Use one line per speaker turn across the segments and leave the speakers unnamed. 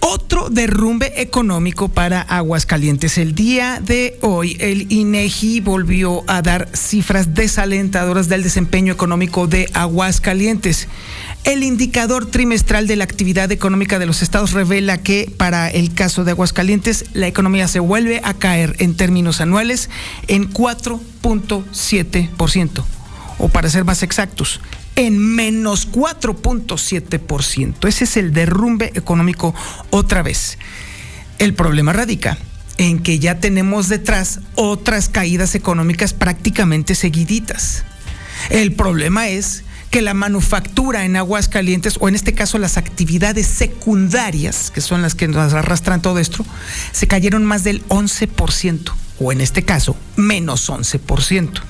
otro derrumbe económico para Aguascalientes. El día de hoy, el INEGI volvió a dar cifras desalentadoras del desempeño económico de Aguascalientes. El indicador trimestral de la actividad económica de los estados revela que para el caso de Aguascalientes la economía se vuelve a caer en términos anuales en 4.7%, o para ser más exactos, en menos 4.7%. Ese es el derrumbe económico otra vez. El problema radica en que ya tenemos detrás otras caídas económicas prácticamente seguiditas. El problema es que la manufactura en Aguascalientes, o en este caso las actividades secundarias, que son las que nos arrastran todo esto, se cayeron más del 11%, o en este caso, menos 11%.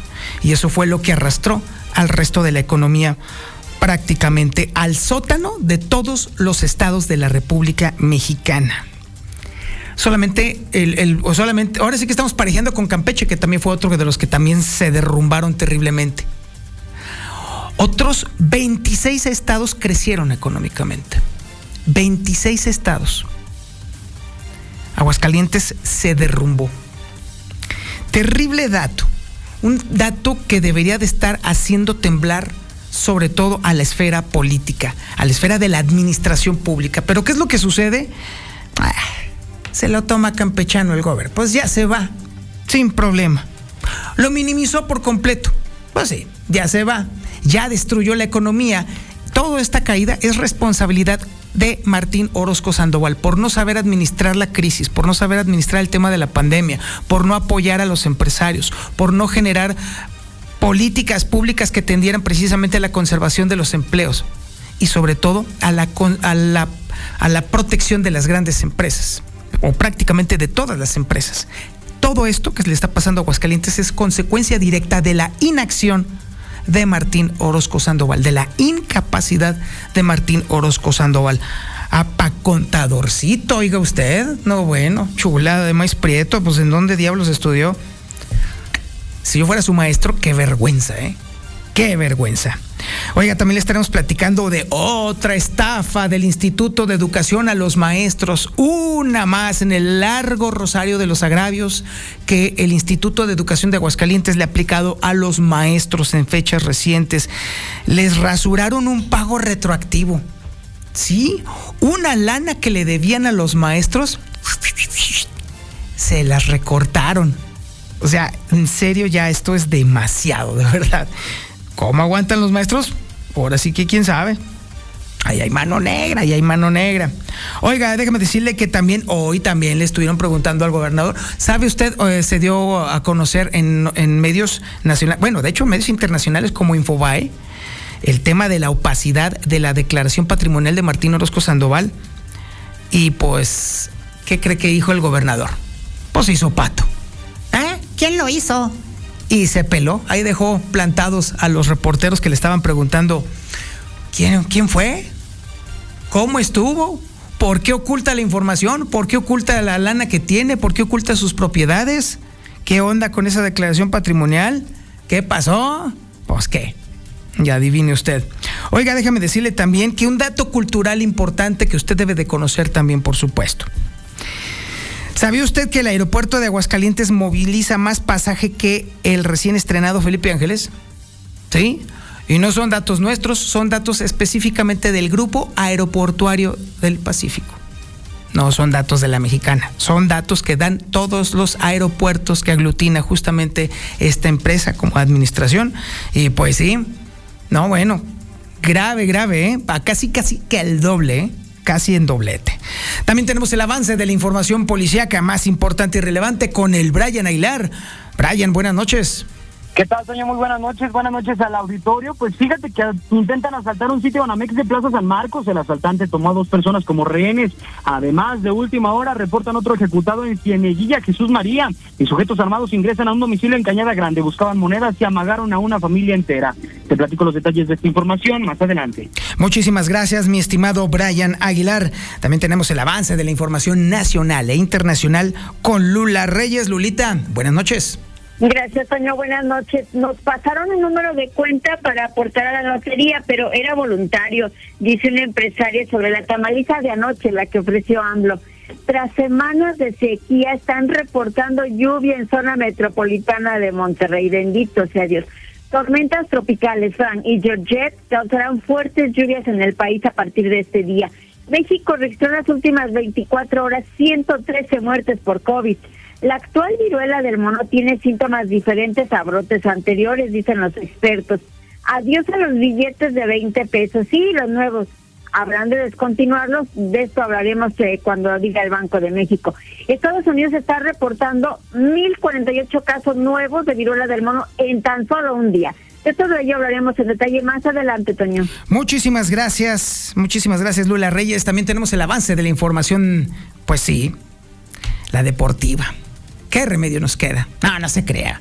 Y eso fue lo que arrastró al resto de la economía prácticamente al sótano de todos los estados de la República Mexicana. Solamente el, o solamente, ahora sí que estamos parejeando con Campeche, que también fue otro de los que también se derrumbaron terriblemente. Otros 26 estados crecieron económicamente. 26 estados. Aguascalientes se derrumbó. Terrible dato un dato que debería de estar haciendo temblar sobre todo a la esfera política, a la esfera de la administración pública. Pero ¿qué es lo que sucede? Ah, se lo toma campechano el gobierno. Pues ya se va, sin problema. Lo minimizó por completo. Pues sí, ya se va. Ya destruyó la economía. Toda esta caída es responsabilidad de Martín Orozco Sandoval por no saber administrar la crisis, por no saber administrar el tema de la pandemia, por no apoyar a los empresarios, por no generar políticas públicas que tendieran precisamente a la conservación de los empleos y sobre todo a la, a la, a la protección de las grandes empresas o prácticamente de todas las empresas. Todo esto que le está pasando a Aguascalientes es consecuencia directa de la inacción de Martín Orozco Sandoval, de la incapacidad de Martín Orozco Sandoval. pa contadorcito, oiga usted. No, bueno, chulada de maíz prieto, pues ¿en dónde diablos estudió? Si yo fuera su maestro, qué vergüenza, ¿eh? Qué vergüenza. Oiga, también le estaremos platicando de otra estafa del Instituto de Educación a los maestros, una más en el largo rosario de los agravios que el Instituto de Educación de Aguascalientes le ha aplicado a los maestros en fechas recientes. Les rasuraron un pago retroactivo. Sí, una lana que le debían a los maestros, se las recortaron. O sea, en serio ya esto es demasiado, de verdad. ¿Cómo aguantan los maestros? Ahora sí que quién sabe. Ahí hay mano negra, ahí hay mano negra. Oiga, déjame decirle que también hoy también le estuvieron preguntando al gobernador. ¿Sabe usted, eh, se dio a conocer en, medios nacionales, bueno, de hecho medios internacionales como Infobae, el tema de la opacidad de la declaración patrimonial de Martín Orozco Sandoval? Y pues, ¿qué cree que dijo el gobernador? Pues hizo pato.
¿Eh? ¿Quién lo hizo?
Y se peló. Ahí dejó plantados a los reporteros que le estaban preguntando, ¿quién, quién fue? ¿Cómo estuvo? ¿Por qué oculta la información? ¿Por qué oculta la lana que tiene? ¿Por qué oculta sus propiedades? ¿Qué onda con esa declaración patrimonial? ¿Qué pasó? Pues qué. Ya adivine usted. Oiga, déjame decirle también que un dato cultural importante que usted debe de conocer también, por supuesto. ¿Sabía usted que el aeropuerto de Aguascalientes moviliza más pasaje que el recién estrenado Felipe Ángeles? ¿Sí? Y no son datos nuestros, son datos específicamente del Grupo Aeroportuario del Pacífico. No son datos de la mexicana, son datos que dan todos los aeropuertos que aglutina justamente esta empresa como administración. Y pues sí, No, bueno, grave, grave, ¿eh? Casi, casi que el doble, ¿eh? Casi en doblete. También tenemos el avance de la información policíaca más importante y relevante con el Brian Aguilar. Brian, buenas noches.
¿Qué tal, señor? Muy buenas noches. Buenas noches al auditorio. Pues fíjate que intentan asaltar un sitio Banamex de Plaza San Marcos. El asaltante tomó a dos personas como rehenes. Además, de última hora, reportan otro ejecutado en Cieneguilla, Jesús María. Y sujetos armados ingresan a un domicilio en Cañada Grande. Buscaban monedas y amagaron a una familia entera. Te platico los detalles de esta información más adelante.
Muchísimas gracias, mi estimado Brian Aguilar. También tenemos el avance de la información nacional e internacional con Lula Reyes. Lulita, buenas noches.
Gracias, Toño. Buenas noches. Nos pasaron un número de cuenta para aportar a la lotería, pero era voluntario, dice una empresaria sobre la tamaliza de anoche, la que ofreció AMLO. Tras semanas de sequía, están reportando lluvia en zona metropolitana de Monterrey. Bendito sea Dios. Tormentas tropicales, Fran y Georgette causarán fuertes lluvias en el país a partir de este día. México registró en las últimas 24 horas 113 muertes por COVID. La actual viruela del mono tiene síntomas diferentes a brotes anteriores, dicen los expertos. Adiós a los billetes de 20 pesos. Sí, los nuevos. Habrán de descontinuarlos. De esto hablaremos eh, cuando diga el Banco de México. Estados Unidos está reportando 1.048 casos nuevos de viruela del mono en tan solo un día. De todo ello hablaremos en detalle más adelante, Toño.
Muchísimas gracias, muchísimas gracias, Lula Reyes. También tenemos el avance de la información, pues sí, la deportiva. ¿Qué remedio nos queda? No, no se crea.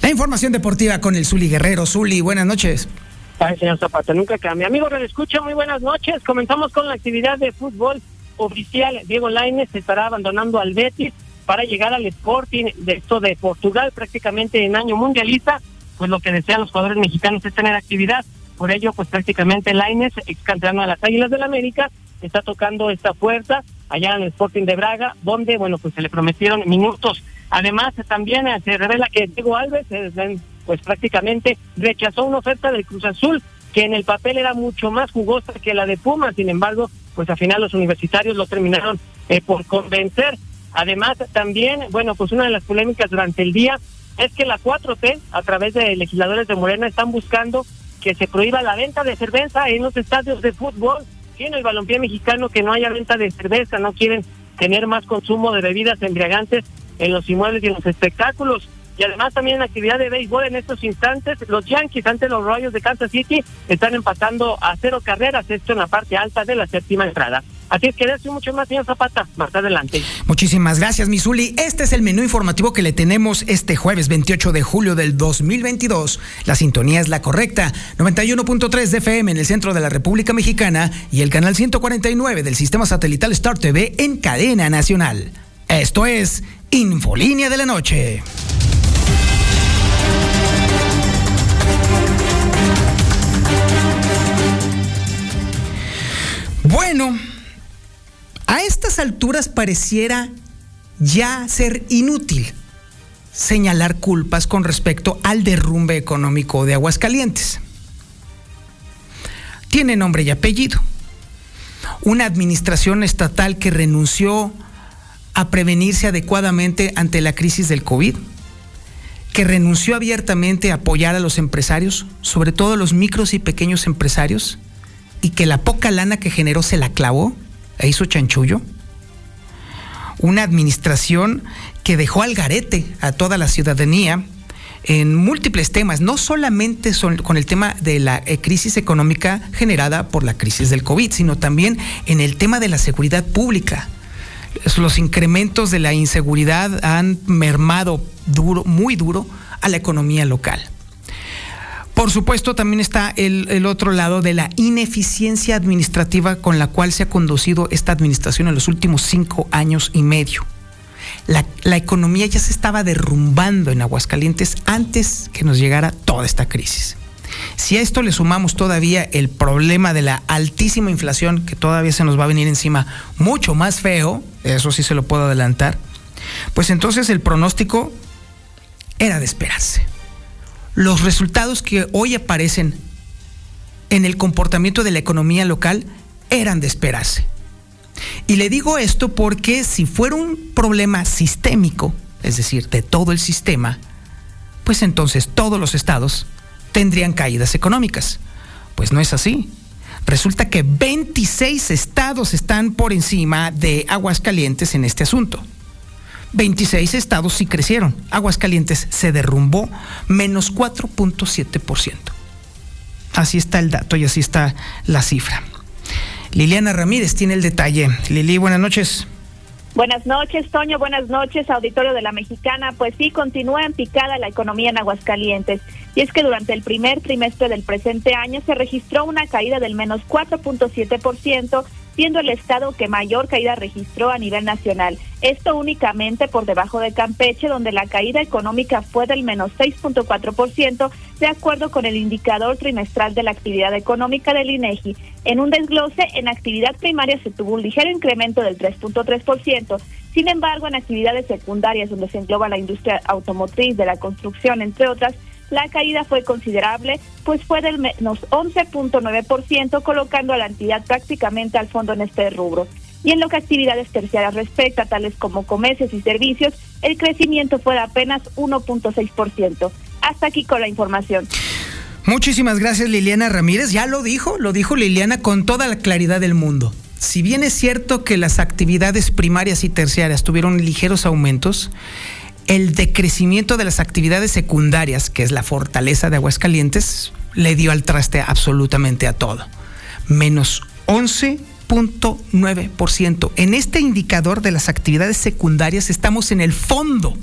La información deportiva con el Zuli Guerrero. Zuli, buenas noches.
Ay, señor Zapata, nunca cambia. Amigo, le escucho, muy buenas noches. Comenzamos con la actividad de fútbol oficial. Diego Lainez estará abandonando al Betis para llegar al Sporting de esto de Portugal, prácticamente en año mundialista. Pues lo que desean los jugadores mexicanos es tener actividad. Por ello, pues prácticamente Lainez, ex campeón de las Águilas del la América, está tocando esta puerta allá en el Sporting de Braga, donde, bueno, pues se le prometieron minutos. Además, también eh, se revela que Diego Alves, eh, pues prácticamente rechazó una oferta del Cruz Azul, que en el papel era mucho más jugosa que la de Puma, sin embargo, pues al final los universitarios lo terminaron eh, por convencer. Además, también, bueno, pues una de las polémicas durante el día es que la 4T, a través de legisladores de Morena, están buscando que se prohíba la venta de cerveza en los estadios de fútbol tiene el balompié mexicano que no haya venta de cerveza, no quieren tener más consumo de bebidas embriagantes en los inmuebles y en los espectáculos. Y además también en actividad de béisbol en estos instantes, los Yankees ante los Royals de Kansas City están empatando a cero carreras, esto en la parte alta de la séptima entrada. Así es que decir mucho más, señor Zapata, más adelante.
Muchísimas gracias, Misuli. Este es el menú informativo que le tenemos este jueves 28 de julio del 2022. La sintonía es la correcta, 91.3 de FM en el centro de la República Mexicana y el canal 149 del sistema satelital Star TV en cadena nacional. Esto es Infolínea de la Noche. Bueno, a estas alturas pareciera ya ser inútil señalar culpas con respecto al derrumbe económico de Aguascalientes. Tiene nombre y apellido. Una administración estatal que renunció a prevenirse adecuadamente ante la crisis del COVID, que renunció abiertamente a apoyar a los empresarios, sobre todo a los micros y pequeños empresarios, y que la poca lana que generó se la clavó e hizo chanchullo. Una administración que dejó al garete a toda la ciudadanía en múltiples temas, no solamente con el tema de la eh, crisis económica generada por la crisis del COVID, sino también en el tema de la seguridad pública. Los incrementos de la inseguridad han mermado duro, muy duro a la economía local. Por supuesto, también está el, otro lado de la ineficiencia administrativa con la cual se ha conducido esta administración en los últimos cinco años y medio. La, la, economía ya se estaba derrumbando en Aguascalientes antes que nos llegara toda esta crisis. Si a esto le sumamos todavía el problema de la altísima inflación, que todavía se nos va a venir encima mucho más feo, eso sí se lo puedo adelantar, pues entonces el pronóstico era de esperarse los resultados que hoy aparecen en el comportamiento de la economía local eran de esperarse. Y le digo esto porque si fuera un problema sistémico, es decir, de todo el sistema, pues entonces todos los estados tendrían caídas económicas. Pues no es así. Resulta que 26 estados están por encima de Aguascalientes en este asunto. 26 estados sí crecieron. Aguascalientes se derrumbó menos 4.7%. Así está el dato y así está la cifra. Liliana Ramírez tiene el detalle. Lili, buenas noches.
Buenas noches, Toño. Buenas noches, auditorio de la Mexicana. Pues sí, continúa en picada la economía en Aguascalientes. Y es que durante el primer trimestre del presente año se registró una caída del menos 4.7% siendo el estado que mayor caída registró a nivel nacional. Esto únicamente por debajo de Campeche, donde la caída económica fue del menos 6.4%, de acuerdo con el indicador trimestral de la actividad económica del INEGI. En un desglose, en actividad primaria se tuvo un ligero incremento del 3.3%. Sin embargo, en actividades secundarias, donde se engloba la industria automotriz, de la construcción, entre otras, la caída fue considerable, pues fue del menos 11.9%, colocando a la entidad prácticamente al fondo en este rubro. Y en lo que actividades terciarias respecta, tales como comercios y servicios, el crecimiento fue de apenas 1.6%. Hasta aquí con la información.
Muchísimas gracias Liliana Ramírez. Ya lo dijo, lo dijo Liliana con toda la claridad del mundo. Si bien es cierto que las actividades primarias y terciarias tuvieron ligeros aumentos, el decrecimiento de las actividades secundarias, que es la fortaleza de Aguascalientes, le dio al traste absolutamente a todo. Menos 11.9%. En este indicador de las actividades secundarias estamos en el fondo.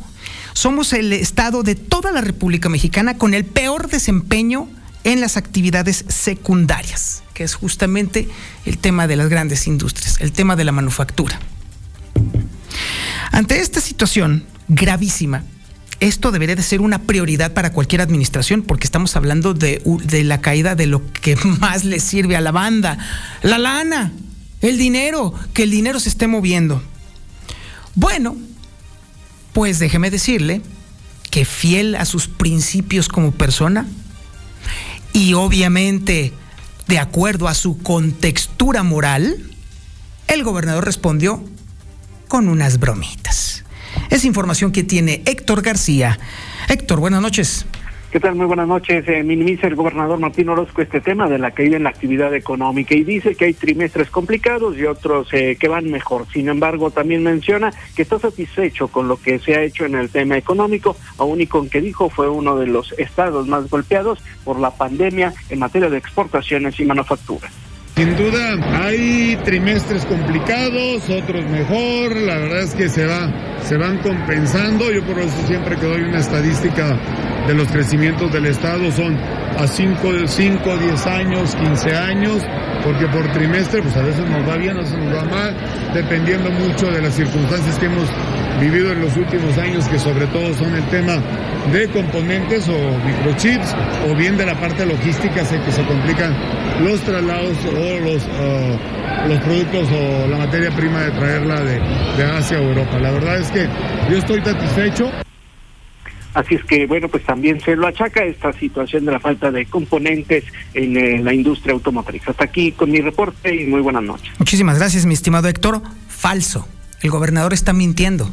Somos el estado de toda la República Mexicana con el peor desempeño en las actividades secundarias, que es justamente el tema de las grandes industrias, el tema de la manufactura. Ante esta situación, gravísima. Esto debería de ser una prioridad para cualquier administración porque estamos hablando de, de la caída de lo que más le sirve a la banda, la lana, el dinero, que el dinero se esté moviendo. Bueno, pues déjeme decirle que fiel a sus principios como persona y obviamente de acuerdo a su contextura moral, el gobernador respondió con unas bromitas. Es información que tiene Héctor García. Héctor, buenas noches.
¿Qué tal? Muy buenas noches. Eh, minimiza el gobernador Martín Orozco este tema de la caída en la actividad económica y dice que hay trimestres complicados y otros eh, que van mejor. Sin embargo, también menciona que está satisfecho con lo que se ha hecho en el tema económico, aún y con que dijo fue uno de los estados más golpeados por la pandemia en materia de exportaciones y manufactura.
Sin duda hay trimestres complicados, otros mejor, la verdad es que se va, se van compensando. Yo por eso siempre que doy una estadística de los crecimientos del Estado son a 5, 5, 10 años, 15 años, porque por trimestre pues a veces nos va bien, a veces nos va mal, dependiendo mucho de las circunstancias que hemos vivido en los últimos años, que sobre todo son el tema de componentes o microchips, o bien de la parte logística, sé que se complican los traslados o los, uh, los productos o la materia prima de traerla de, de Asia o Europa. La verdad es que yo estoy satisfecho.
Así es que, bueno, pues también se lo achaca esta situación de la falta de componentes en eh, la industria automotriz. Hasta aquí con mi reporte y muy buenas noches.
Muchísimas gracias, mi estimado Héctor. Falso. El gobernador está mintiendo.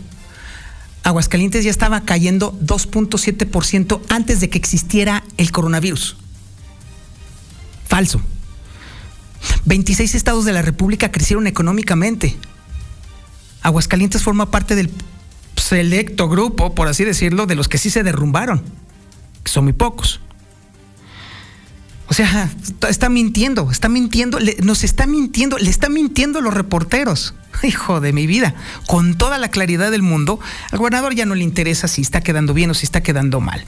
Aguascalientes ya estaba cayendo 2.7% antes de que existiera el coronavirus. Falso. 26 estados de la República crecieron económicamente. Aguascalientes forma parte del selecto grupo, por así decirlo, de los que sí se derrumbaron, que son muy pocos. O sea, está mintiendo, está mintiendo, nos está mintiendo, le está mintiendo a los reporteros. Hijo de mi vida, con toda la claridad del mundo, al gobernador ya no le interesa si está quedando bien o si está quedando mal.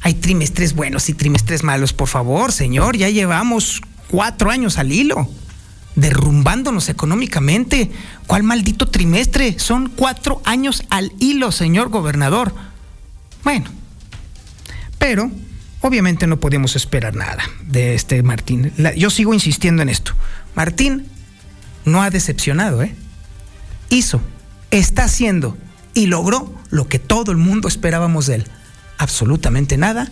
Hay trimestres buenos y trimestres malos, por favor, señor, ya llevamos cuatro años al hilo derrumbándonos económicamente. ¿Cuál maldito trimestre? Son cuatro años al hilo, señor gobernador. Bueno, pero obviamente no podemos esperar nada de este Martín. yo sigo insistiendo en esto. Martín no ha decepcionado, ¿eh? Hizo, está haciendo y logró lo que todo el mundo esperábamos de él. Absolutamente nada.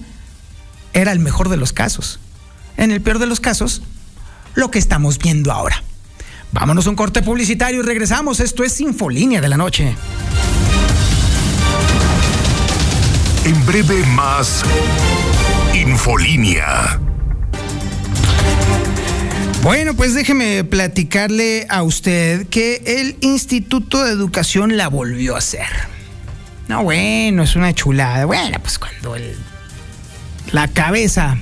Era el mejor de los casos. En el peor de los casos, lo que estamos viendo ahora. Vámonos a un corte publicitario y regresamos. Esto es Infolínea de la Noche.
En breve más Infolínea.
Bueno, pues déjeme platicarle a usted que el Instituto de Educación la volvió a hacer. No, bueno, es una chulada. Bueno, pues cuando el, la cabeza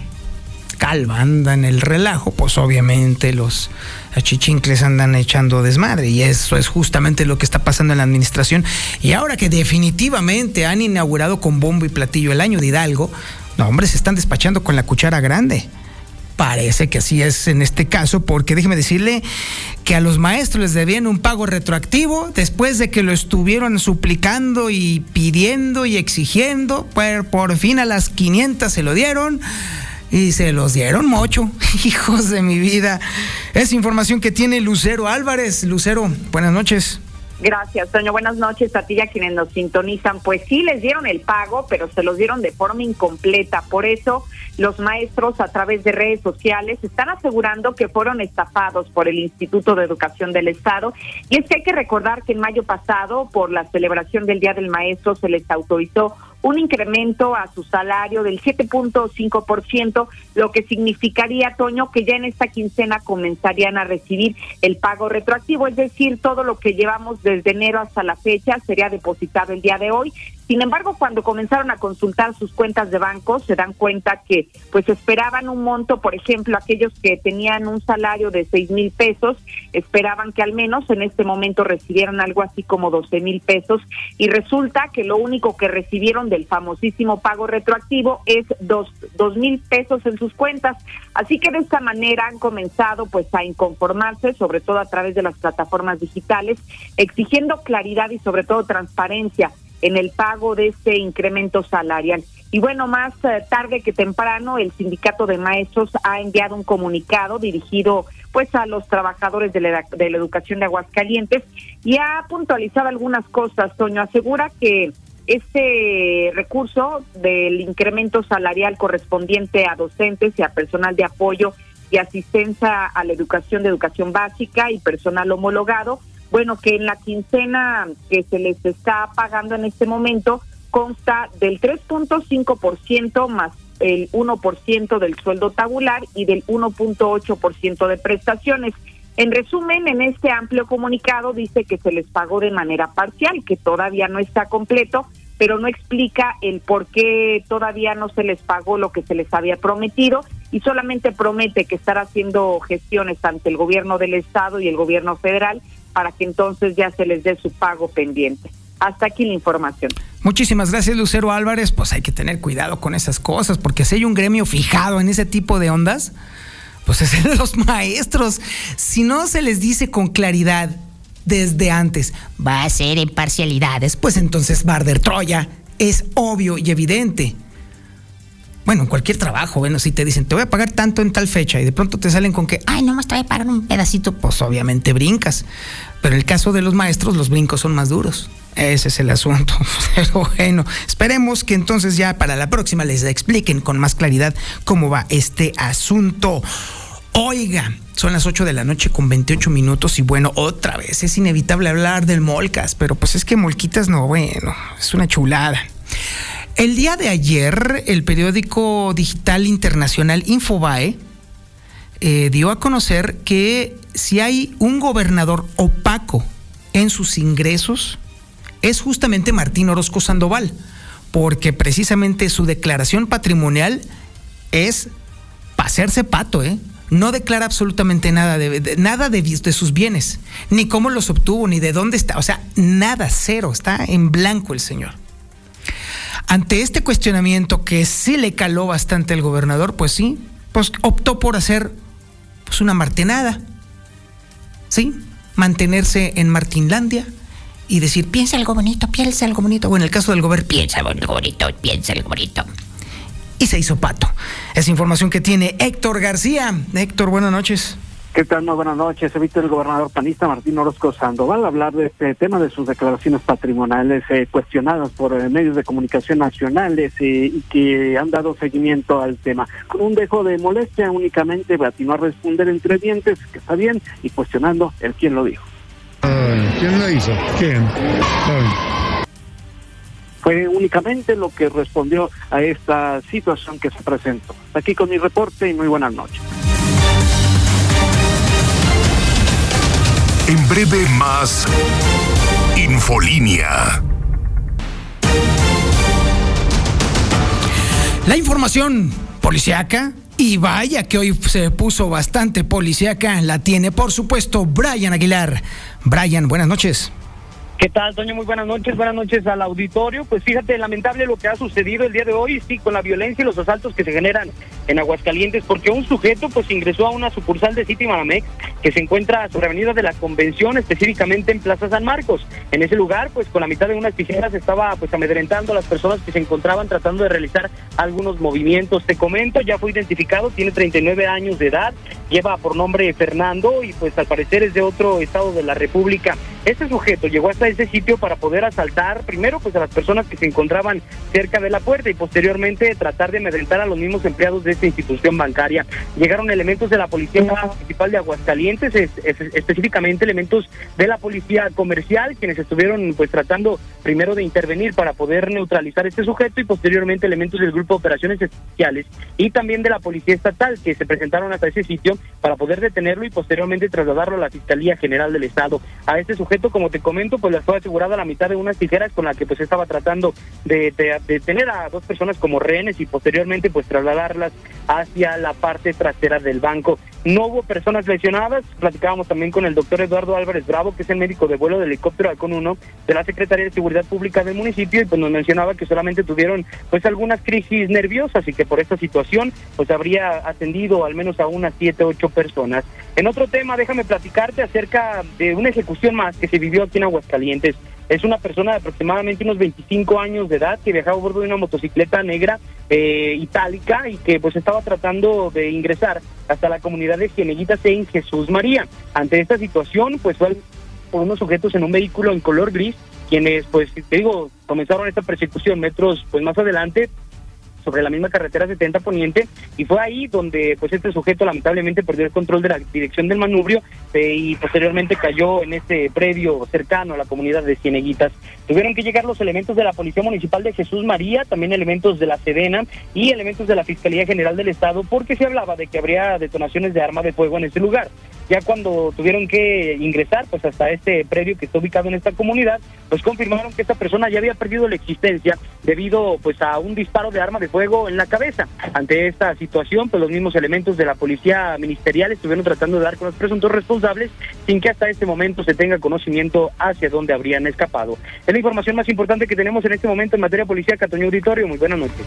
calva anda en el relajo, pues obviamente los achichincles andan echando desmadre y eso es justamente lo que está pasando en la administración. Y ahora que definitivamente han inaugurado con bombo y platillo el año de Hidalgo, no, hombre, se están despachando con la cuchara grande. Parece que así es en este caso, porque déjeme decirle que a los maestros les debían un pago retroactivo después de que lo estuvieron suplicando y pidiendo y exigiendo. Pues por fin a las 500 se lo dieron y se los dieron mocho. Hijos de mi vida. Es información que tiene Lucero Álvarez. Lucero, buenas noches.
Gracias, Toño. Buenas noches a ti y a quienes nos sintonizan. Pues sí, les dieron el pago, pero se los dieron de forma incompleta. Por eso, los maestros a través de redes sociales están asegurando que fueron estafados por el Instituto de Educación del Estado. Y es que hay que recordar que en mayo pasado, por la celebración del Día del Maestro, se les autorizó un incremento a su salario del 7.5%, lo que significaría, Toño, que ya en esta quincena comenzarían a recibir el pago retroactivo, es decir, todo lo que llevamos desde enero hasta la fecha sería depositado el día de hoy sin embargo, cuando comenzaron a consultar sus cuentas de banco, se dan cuenta que pues esperaban un monto, por ejemplo, aquellos que tenían un salario de seis mil pesos, esperaban que al menos en este momento recibieran algo así como doce mil pesos y resulta que lo único que recibieron del famosísimo pago retroactivo es dos, mil pesos en sus cuentas. Así que de esta manera han comenzado pues a inconformarse, sobre todo a través de las plataformas digitales, exigiendo claridad y sobre todo transparencia en el pago de este incremento salarial. Y bueno, más eh, tarde que temprano, el sindicato de maestros ha enviado un comunicado dirigido pues a los trabajadores de la, de la educación de Aguascalientes y ha puntualizado algunas cosas. Toño asegura que este recurso del incremento salarial correspondiente a docentes y a personal de apoyo y asistencia a la educación de educación básica y personal homologado bueno, que en la quincena que se les está pagando en este momento consta del 3.5% más el 1% del sueldo tabular y del 1.8% de prestaciones. En resumen, en este amplio comunicado dice que se les pagó de manera parcial, que todavía no está completo, pero no explica el por qué todavía no se les pagó lo que se les había prometido y solamente promete que estará haciendo gestiones ante el gobierno del estado y el gobierno federal para que entonces ya se les dé su pago pendiente. Hasta aquí la información.
Muchísimas gracias, Lucero Álvarez. Pues hay que tener cuidado con esas cosas, porque si hay un gremio fijado en ese tipo de ondas, pues es el de los maestros. Si no se les dice con claridad desde antes, va a ser en parcialidades, pues entonces Barder Troya es obvio y evidente bueno, en cualquier trabajo, bueno, si te dicen, te voy a pagar tanto en tal fecha y de pronto te salen con que, ay, no más te voy a pagar un pedacito, pues obviamente brincas. Pero en el caso de los maestros, los brincos son más duros. Ese es el asunto. Pero bueno, esperemos que entonces ya para la próxima les expliquen con más claridad cómo va este asunto. Oiga, son las 8 de la noche con 28 minutos y bueno, otra vez es inevitable hablar del Molcas, pero pues es que Molquitas no, bueno, es una chulada. El día de ayer, el periódico digital internacional Infobae eh, dio a conocer que si hay un gobernador opaco en sus ingresos, es justamente Martín Orozco Sandoval, porque precisamente su declaración patrimonial es hacerse pato, ¿eh? No declara absolutamente nada de, nada de, sus bienes, ni cómo los obtuvo, ni de dónde está, o sea, nada, cero, está en blanco el señor. Ante este cuestionamiento que sí le caló bastante al gobernador, pues sí, pues optó por hacer pues una martenada. ¿Sí? Mantenerse en Martinlandia y decir, piensa algo bonito, piensa algo bonito. O en el caso del gobernador, piensa algo bonito, piensa algo bonito. Y se hizo pato. Es información que tiene Héctor García. Héctor, buenas noches.
¿Qué tal? Muy buenas noches. Evito el gobernador panista Martín Orozco Sandoval hablar de este tema de sus declaraciones patrimoniales eh, cuestionadas por eh, medios de comunicación nacionales eh, y que han dado seguimiento al tema. Con un dejo de molestia únicamente, atinó a responder entre dientes, que está bien, y cuestionando el quién lo dijo.
¿Quién lo hizo? ¿Quién?
Fue únicamente lo que respondió a esta situación que se presentó. Aquí con mi reporte y muy buenas noches.
En breve más Infolínea.
La información policiaca y vaya que hoy se puso bastante policíaca, la tiene por supuesto Brian Aguilar. Brian, buenas noches.
¿Qué tal, Toño? Muy buenas noches, buenas noches al auditorio. Pues fíjate, lamentable lo que ha sucedido el día de hoy, sí, con la violencia y los asaltos que se generan en Aguascalientes, porque un sujeto pues ingresó a una sucursal de City Manamex que se encuentra sobre Avenida de la Convención, específicamente en Plaza San Marcos. En ese lugar, pues con la mitad de unas tijeras estaba pues amedrentando a las personas que se encontraban tratando de realizar algunos movimientos. Te comento, ya fue identificado, tiene 39 años de edad, lleva por nombre Fernando y pues al parecer es de otro estado de la República. Este sujeto llegó hasta ese sitio para poder asaltar primero pues a las personas que se encontraban cerca de la puerta y posteriormente tratar de amedrentar a los mismos empleados de esta institución bancaria. Llegaron elementos de la Policía Municipal de Aguascalientes, específicamente elementos de la Policía Comercial, quienes estuvieron pues tratando primero de intervenir para poder neutralizar este sujeto y posteriormente elementos del Grupo de Operaciones Especiales y también de la Policía Estatal que se presentaron hasta ese sitio para poder detenerlo y posteriormente trasladarlo a la Fiscalía General del Estado. A este sujeto, como te comento, pues le fue asegurada la mitad de unas tijeras con la que pues estaba tratando de, de, tener a dos personas como rehenes y posteriormente pues trasladarlas hacia la parte trasera del banco. No hubo personas lesionadas, platicábamos también con el doctor Eduardo Álvarez Bravo, que es el médico de vuelo del helicóptero Halcón 1 de la Secretaría de Seguridad Pública del municipio y pues nos mencionaba que solamente tuvieron pues algunas crisis nerviosas y que por esta situación pues habría atendido al menos a unas siete, ocho personas. En otro tema, déjame platicarte acerca de una ejecución más que se vivió aquí en Aguascalientes. Es una persona de aproximadamente unos 25 años de edad que viajaba a bordo de una motocicleta negra eh, itálica y que pues estaba tratando de ingresar hasta la comunidad de Cieneguitas en Jesús María. Ante esta situación, pues fue unos sujetos en un vehículo en color gris, quienes pues te digo, comenzaron esta persecución metros pues más adelante, sobre la misma carretera 70 Poniente y fue ahí donde pues este sujeto lamentablemente perdió el control de la dirección del manubrio eh, y posteriormente cayó en este predio cercano a la comunidad de Cieneguitas. Tuvieron que llegar los elementos de la Policía Municipal de Jesús María, también elementos de la Sedena y elementos de la Fiscalía General del Estado porque se hablaba de que habría detonaciones de arma de fuego en ese lugar. Ya cuando tuvieron que ingresar pues hasta este predio que está ubicado en esta comunidad, pues confirmaron que esta persona ya había perdido la existencia debido pues a un disparo de arma de fuego en la cabeza. Ante esta situación, pues los mismos elementos de la policía ministerial estuvieron tratando de dar con los presuntos responsables sin que hasta este momento se tenga conocimiento hacia dónde habrían escapado. Es la información más importante que tenemos en este momento en materia policial, Catoño Auditorio. Muy buenas noches.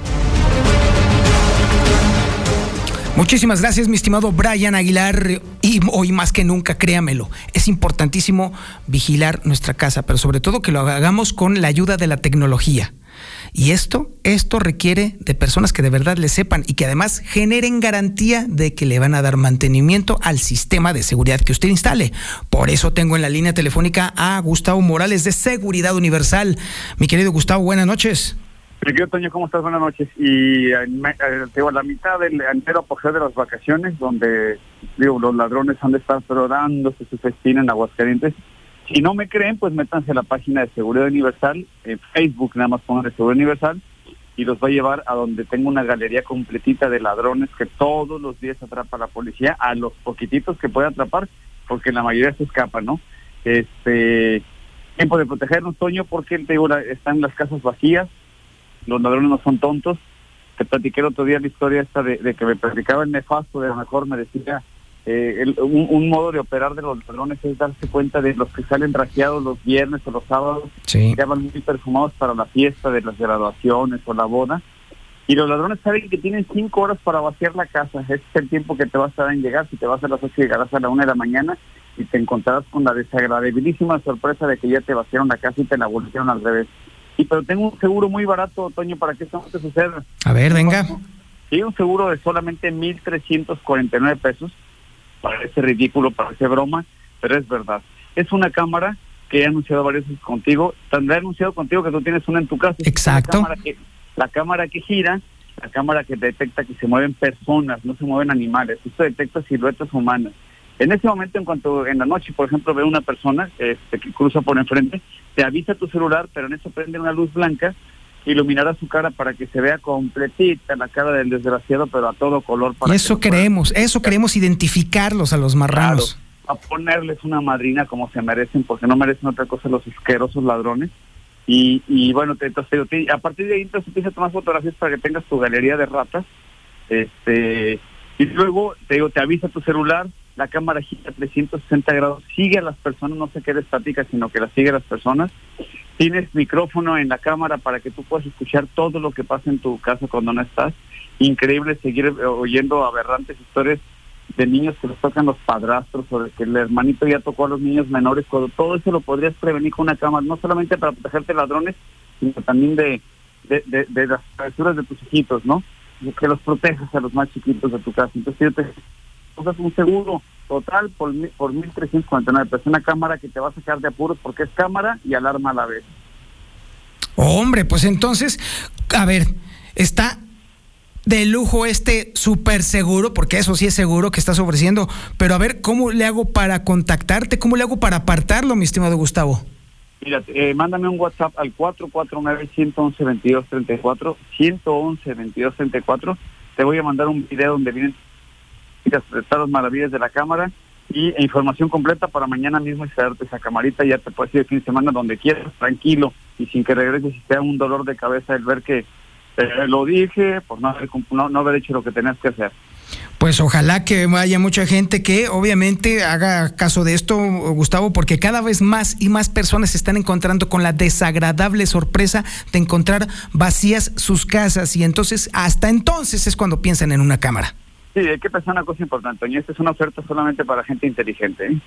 Muchísimas gracias, mi estimado Brian Aguilar. Y hoy más que nunca, créamelo, es importantísimo vigilar nuestra casa, pero sobre todo que lo hagamos con la ayuda de la tecnología. Y esto, esto requiere de personas que de verdad le sepan y que además generen garantía de que le van a dar mantenimiento al sistema de seguridad que usted instale. Por eso tengo en la línea telefónica a Gustavo Morales de Seguridad Universal. Mi querido Gustavo, buenas noches.
Querido Toño, ¿cómo estás? Buenas noches. Y eh, a la mitad del entero apogeo de las vacaciones, donde digo, los ladrones han de estar dándose su festín en Aguascalientes. Si no me creen, pues métanse a la página de Seguridad Universal, en Facebook nada más pongan Seguridad Universal, y los va a llevar a donde tengo una galería completita de ladrones que todos los días atrapa la policía, a los poquititos que puede atrapar, porque la mayoría se escapan, ¿no? Este, tiempo de protegernos, Toño, porque te digo, están las casas vacías, los ladrones no son tontos. Te platiqué el otro día la historia esta de, que me platicaba el nefasto, de lo mejor me decía, eh, un, modo de operar de los ladrones es darse cuenta de los que salen rajeados los viernes o los sábados, que van muy perfumados para la fiesta de las graduaciones o la boda. Y los ladrones saben que tienen cinco horas para vaciar la casa. Ese es el tiempo que te vas a dar en llegar. Si te vas a las ocho, llegarás a la una de la mañana y te encontrarás con la desagradabilísima sorpresa de que ya te vaciaron la casa y te la volvieron al revés. Y pero tengo un seguro muy barato, Toño, para que esto no te suceda.
A ver, venga.
Sí, un seguro de solamente 1.349 pesos. Parece ridículo, parece broma, pero es verdad. Es una cámara que he anunciado varias veces contigo. Tendré anunciado contigo que tú tienes una en tu casa.
Exacto.
La cámara, que, la cámara que gira, la cámara que detecta que se mueven personas, no se mueven animales. Esto detecta siluetas humanas. En ese momento, en cuanto en la noche, por ejemplo, ve una persona este, que cruza por enfrente, te avisa tu celular, pero en eso prende una luz blanca iluminará su cara para que se vea completita la cara del desgraciado, pero a todo color. Para
eso queremos, eso queremos identificarlos a los marranos.
a ponerles una madrina como se merecen, porque no merecen otra cosa los asquerosos ladrones. Y, y bueno, te, entonces, a partir de ahí entonces empieza a tomar fotografías para que tengas tu galería de ratas. Este, y luego te digo, te avisa tu celular, la cámara gira 360 grados, sigue a las personas, no se quede estática, sino que la sigue a las personas. Tienes micrófono en la cámara para que tú puedas escuchar todo lo que pasa en tu casa cuando no estás. Increíble seguir oyendo aberrantes historias de niños que les tocan los padrastros o de que el hermanito ya tocó a los niños menores, cuando todo eso lo podrías prevenir con una cámara, no solamente para protegerte de ladrones, sino también de, las travesuras de tus hijitos, ¿no? Que los protejas a los más chiquitos de tu casa. Entonces, yo te usas un seguro total por, por 1.349 pesos, una cámara que te va a sacar de apuros porque es cámara y alarma a la vez.
Hombre, pues entonces, a ver, está de lujo este súper seguro, porque eso sí es seguro que estás ofreciendo, pero a ver, ¿cómo le hago para contactarte? ¿Cómo le hago para apartarlo, mi estimado Gustavo?
Mira, eh, mándame un WhatsApp al 449-111-2234, 111-2234. Te voy a mandar un video donde vienen las maravillas de la cámara y e información completa para mañana mismo instalarte esa camarita. Ya te puedes ir el fin de semana donde quieras, tranquilo, y sin que regreses y sea un dolor de cabeza el ver que eh, lo dije por no haber, no, haber hecho lo que tenías que hacer.
Pues ojalá que haya mucha gente que obviamente haga caso de esto, Gustavo, porque cada vez más y más personas se están encontrando con la desagradable sorpresa de encontrar vacías sus casas y entonces hasta entonces es cuando piensan en una cámara.
Sí, hay que pensar una cosa importante, y esta es una oferta solamente para gente inteligente. ¿eh?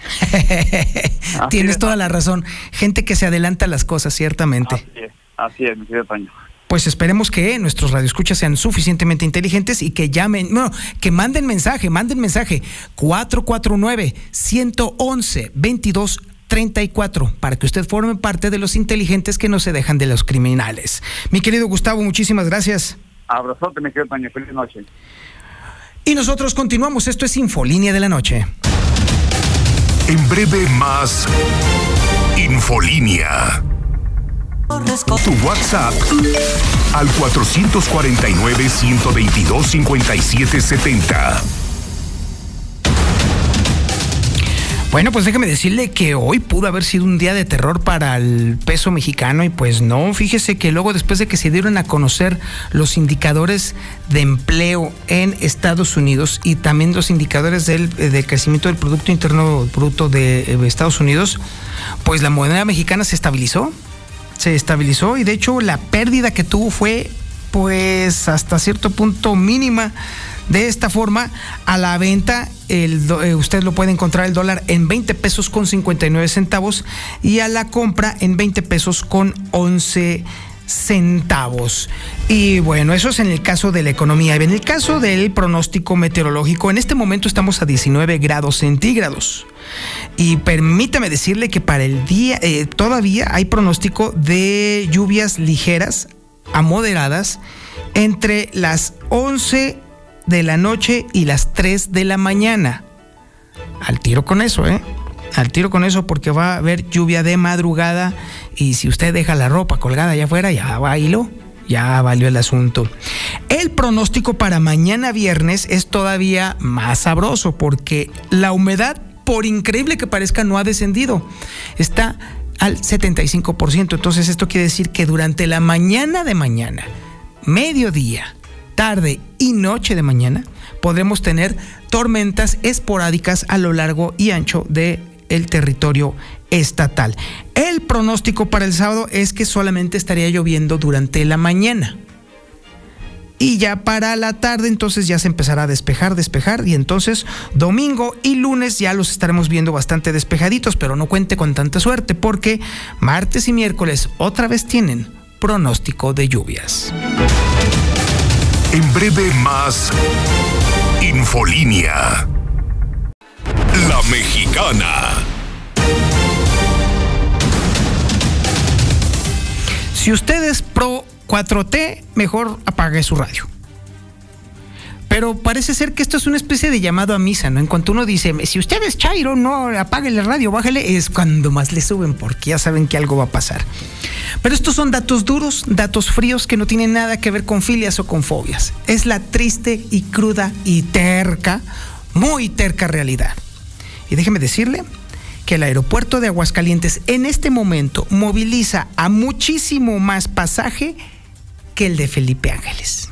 Tienes toda la razón, gente que se adelanta a las cosas, ciertamente.
Así es, así es mi querido Toño
pues esperemos que nuestros radioescuchas sean suficientemente inteligentes y que llamen, no, que manden mensaje, manden mensaje 449 111 22 34 para que usted forme parte de los inteligentes que no se dejan de los criminales. Mi querido Gustavo, muchísimas gracias.
Abrazote, mi querido Toño. Feliz noche.
Y nosotros continuamos. Esto es Infolínea de la Noche.
En breve más Infolínea. Tu WhatsApp al 449-122-5770.
Bueno, pues déjeme decirle que hoy pudo haber sido un día de terror para el peso mexicano y pues no, fíjese que luego después de que se dieron a conocer los indicadores de empleo en Estados Unidos y también los indicadores del, eh, crecimiento del Producto Interno Bruto de eh, Estados Unidos, pues la moneda mexicana se estabilizó se estabilizó y de hecho la pérdida que tuvo fue pues hasta cierto punto mínima. De esta forma, a la venta, eh, usted lo puede encontrar el dólar en 20 pesos con 59 centavos y a la compra en 20 pesos con 11 centavos. Y bueno, eso es en el caso de la economía. En el caso del pronóstico meteorológico, en este momento estamos a 19 grados centígrados. Y permítame decirle que para el día eh, todavía hay pronóstico de lluvias ligeras a moderadas entre las 11 de la noche y las 3 de la mañana. Al tiro con eso, ¿eh? Al tiro con eso porque va a haber lluvia de madrugada y si usted deja la ropa colgada allá afuera, ya bailó, ya valió el asunto. El pronóstico para mañana viernes es todavía más sabroso porque la humedad por increíble que parezca, no ha descendido. Está al 75%. Entonces esto quiere decir que durante la mañana de mañana, mediodía, tarde y noche de mañana, podremos tener tormentas esporádicas a lo largo y ancho del el territorio estatal. El pronóstico para el sábado es que solamente estaría lloviendo durante la mañana y ya para la tarde entonces ya se empezará a despejar, despejar y entonces domingo y lunes ya los estaremos viendo bastante despejaditos, pero no cuente con tanta suerte porque martes y miércoles otra vez tienen pronóstico de lluvias.
En breve más Infolínea. La mexicana.
Si usted es pro 4T, mejor apague su radio. Pero parece ser que esto es una especie de llamado a misa, ¿no? En cuanto uno dice, si usted es Chairo, no apague la radio, bájale, es cuando más le suben, porque ya saben que algo va a pasar. Pero estos son datos duros, datos fríos que no tienen nada que ver con filias o con fobias. Es la triste y cruda y terca, muy terca realidad. Y déjeme decirle que el aeropuerto de Aguascalientes en este momento moviliza a muchísimo más pasaje que el de Felipe Ángeles.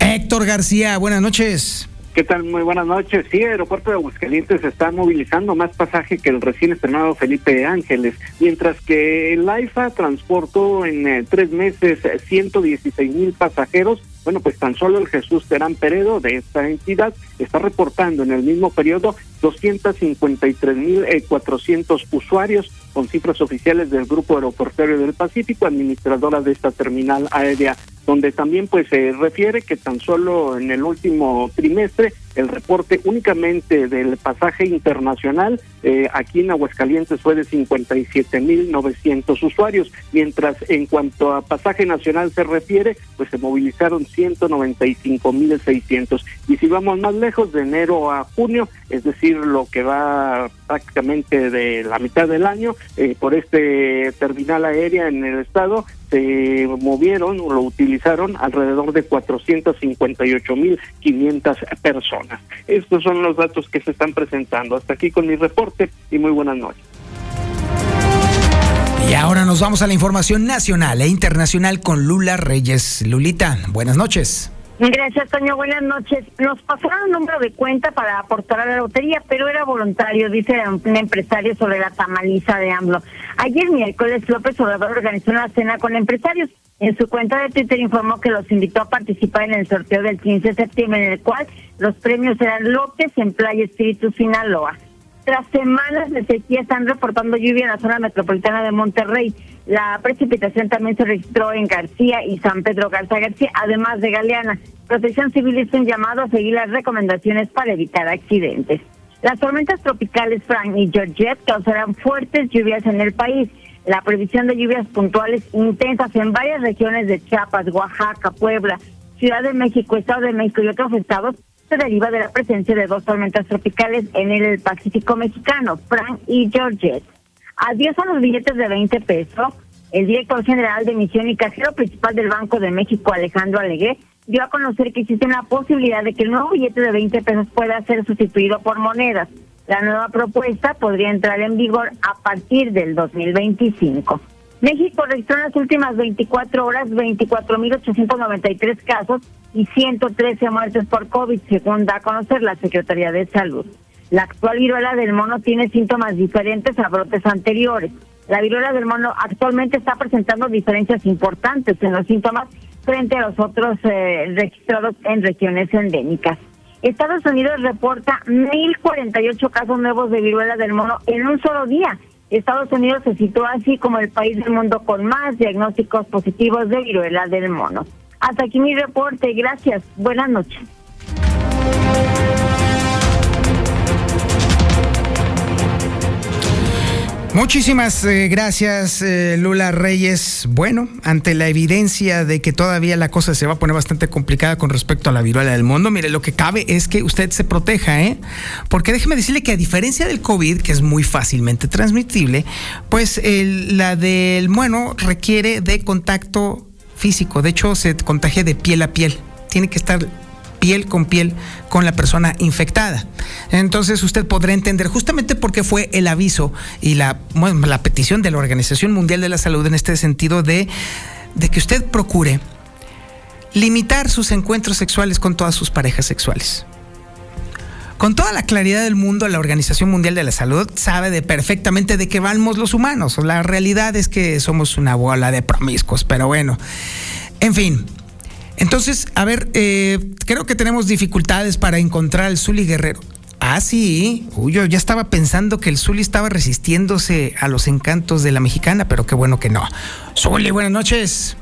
Héctor García, buenas noches.
¿Qué tal? Muy buenas noches. Sí, el aeropuerto de Aguascalientes está movilizando más pasaje que el recién estrenado Felipe Ángeles, mientras que el AIFA transportó en eh, tres meses 116 mil pasajeros bueno, pues tan solo el Jesús Terán Peredo de esta entidad está reportando en el mismo periodo 253.400 eh, usuarios con cifras oficiales del Grupo Aeroportuario del Pacífico, administradora de esta terminal aérea, donde también pues se refiere que tan solo en el último trimestre el reporte únicamente del pasaje internacional eh, aquí en Aguascalientes fue de 57.900 usuarios, mientras en cuanto a pasaje nacional se refiere, pues se movilizaron 195.600. Y si vamos más lejos, de enero a junio, es decir, lo que va prácticamente de la mitad del año, eh, por este terminal aérea en el estado, se movieron o lo utilizaron alrededor de 458.500 personas. Estos son los datos que se están presentando. Hasta aquí con mi reporte y muy buenas noches.
Y ahora nos vamos a la información nacional e internacional con Lula Reyes. Lulita, buenas noches.
Gracias, Toño. Buenas noches. Nos pasaron un número de cuenta para aportar a la lotería, pero era voluntario, dice un empresario sobre la tamaliza de AMLO. Ayer miércoles, López Obrador organizó una cena con empresarios. En su cuenta de Twitter informó que los invitó a participar en el sorteo del 15 de septiembre, en el cual los premios eran López en Playa Espíritu Sinaloa. Tras semanas de sequía están reportando lluvia en la zona metropolitana de Monterrey. La precipitación también se registró en García y San Pedro Garza García, además de Galeana. Protección Civil hizo un llamado a seguir las recomendaciones para evitar accidentes. Las tormentas tropicales Frank y Georgette causarán fuertes lluvias en el país. La previsión de lluvias puntuales intensas en varias regiones de Chiapas, Oaxaca, Puebla, Ciudad de México, Estado de México y otros estados se deriva de la presencia de dos tormentas tropicales en el Pacífico mexicano, Frank y Georgette. Adiós a los billetes de 20 pesos. El director general de emisión y cajero principal del Banco de México, Alejandro Alegué, dio a conocer que existe una posibilidad de que el nuevo billete de 20 pesos pueda ser sustituido por monedas. La nueva propuesta podría entrar en vigor a partir del 2025. México registró en las últimas 24 horas 24.893 casos y 113 muertes por COVID, según da a conocer la Secretaría de Salud. La actual viruela del mono tiene síntomas diferentes a brotes anteriores. La viruela del mono actualmente está presentando diferencias importantes en los síntomas frente a los otros eh, registrados en regiones endémicas. Estados Unidos reporta 1.048 casos nuevos de viruela del mono en un solo día. Estados Unidos se sitúa así como el país del mundo con más diagnósticos positivos de viruela del mono. Hasta aquí mi reporte. Gracias. Buenas noches.
Muchísimas eh, gracias, eh, Lula Reyes. Bueno, ante la evidencia de que todavía la cosa se va a poner bastante complicada con respecto a la viruela del mundo, mire, lo que cabe es que usted se proteja, ¿eh? Porque déjeme decirle que a diferencia del COVID, que es muy fácilmente transmitible, pues la del bueno requiere de contacto físico. De hecho, se contagia de piel a piel. Tiene que estar piel con piel con la persona infectada. Entonces usted podrá entender justamente por qué fue el aviso y la, la petición de la Organización Mundial de la Salud en este sentido de, de que usted procure limitar sus encuentros sexuales con todas sus parejas sexuales. Con toda la claridad del mundo, la Organización Mundial de la Salud sabe de perfectamente de qué vamos los humanos. La realidad es que somos una bola de promiscuos, pero bueno. En fin, entonces, a ver, eh, creo que tenemos dificultades para encontrar al Zuli Guerrero. Ah, sí. Uy, yo ya estaba pensando que el Zuli estaba resistiéndose a los encantos de la mexicana, pero qué bueno que no. Zuli, buenas noches.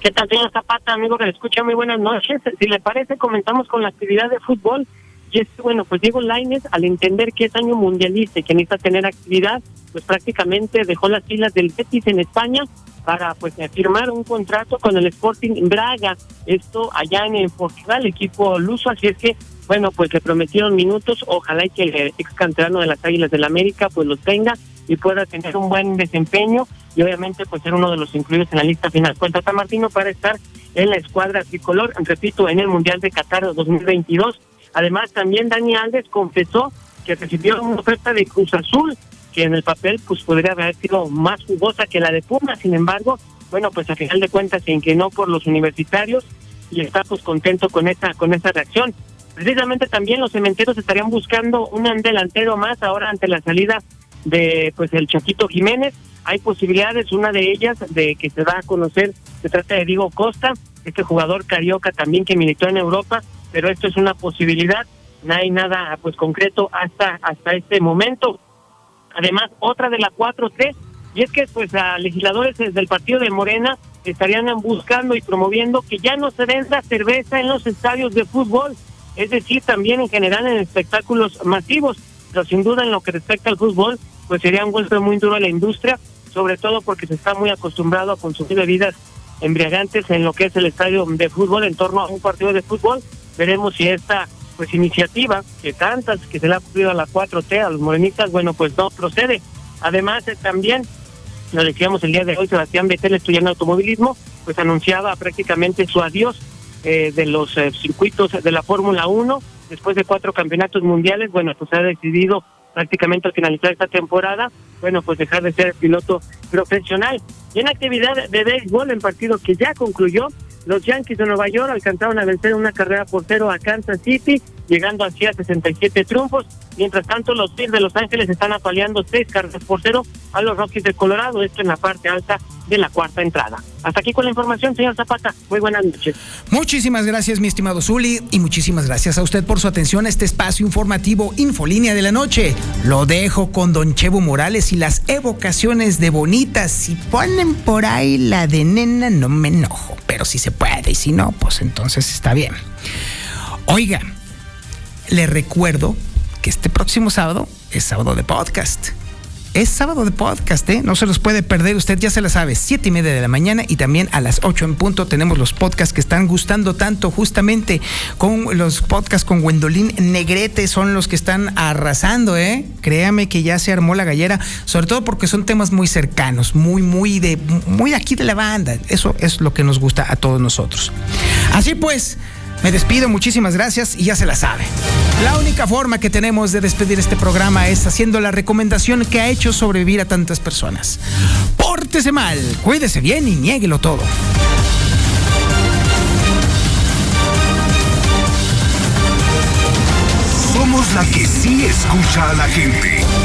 ¿Qué tal, señor Zapata, amigo que le escucha? Muy buenas noches. Si le parece, comenzamos con la actividad de fútbol. Y es bueno, pues Diego Laines, al entender que es año mundialista y que necesita tener actividad, pues prácticamente dejó las filas del Betis en España para pues firmar un contrato con el Sporting Braga, esto allá en, Portugal, equipo luso, así es que bueno, pues le prometieron minutos, ojalá y que el ex canterano de las Águilas del la América pues los tenga y pueda tener un buen desempeño y obviamente pues ser uno de los incluidos en la lista final. Cuenta San Martino para estar en la escuadra tricolor, repito, en el Mundial de Qatar 2022. Además también Dani Alves confesó que recibió una oferta de Cruz Azul que en el papel pues podría haber sido más jugosa que la de Puma, sin embargo, bueno, pues a final de cuentas se inclinó por los universitarios y está pues contento con esa con esa reacción. Precisamente también los cementeros estarían buscando un delantero más ahora ante la salida de pues el Chaquito Jiménez. Hay posibilidades, una de ellas de que se va a conocer, se trata de Diego Costa, este jugador carioca también que militó en Europa, pero esto es una posibilidad, no hay nada pues concreto hasta hasta este momento. Además, otra de la 4T, y es que pues a legisladores del partido de Morena estarían buscando y promoviendo que ya no se venda cerveza en los estadios de fútbol, es decir, también en general en espectáculos masivos, pero sin duda en lo que respecta al fútbol, pues sería un golpe muy duro a la industria, sobre todo porque se está muy acostumbrado a consumir bebidas embriagantes en lo que es el estadio de fútbol en torno a un partido de fútbol. Veremos si esta pues iniciativa que tantas que se le ha ocurrido a la 4T, a los morenistas, bueno, pues no procede. Además, eh, también, lo decíamos el día de hoy, Sebastián Betel, estudiando automovilismo, pues anunciaba prácticamente su adiós eh, de los eh, circuitos de la Fórmula 1, después de cuatro campeonatos mundiales, bueno, pues ha decidido prácticamente al finalizar esta temporada, bueno, pues dejar de ser piloto profesional. Y en actividad de béisbol, en partido que ya concluyó, los Yankees de Nueva York alcanzaron a vencer una carrera por cero a Kansas City, llegando así a 67 triunfos. Mientras tanto, los Phillies de Los Ángeles están apaleando seis carreras por cero a los Rockies de Colorado, esto en la parte alta de la cuarta entrada. Hasta aquí con la información, señor Zapata. Muy buenas noches.
Muchísimas gracias, mi estimado Zuli, y muchísimas gracias a usted por su atención a este espacio informativo Infolínea de la Noche. Lo dejo con Don Chevo Morales y las evocaciones de bonitas. Si ponen por ahí la de nena, no me enojo, pero si se puede, y si no, pues entonces está bien. Oiga, le recuerdo que este próximo sábado es sábado de podcast. Es sábado de podcast, ¿eh? No se los puede perder, usted ya se la sabe, siete y media de la mañana y también a las ocho en punto tenemos los podcasts que están gustando tanto justamente con los podcasts con Gwendolyn Negrete, son los que están arrasando, ¿eh? Créame que ya se armó la gallera, sobre todo porque son temas muy cercanos, muy, muy de, muy aquí de la banda, eso es lo que nos gusta a todos nosotros. Así pues, me despido, muchísimas gracias y ya se la sabe. La única forma que tenemos de despedir este programa es haciendo la recomendación que ha hecho sobrevivir a tantas personas. Pórtese mal, cuídese bien y niéguelo todo.
Somos la que sí escucha a la gente.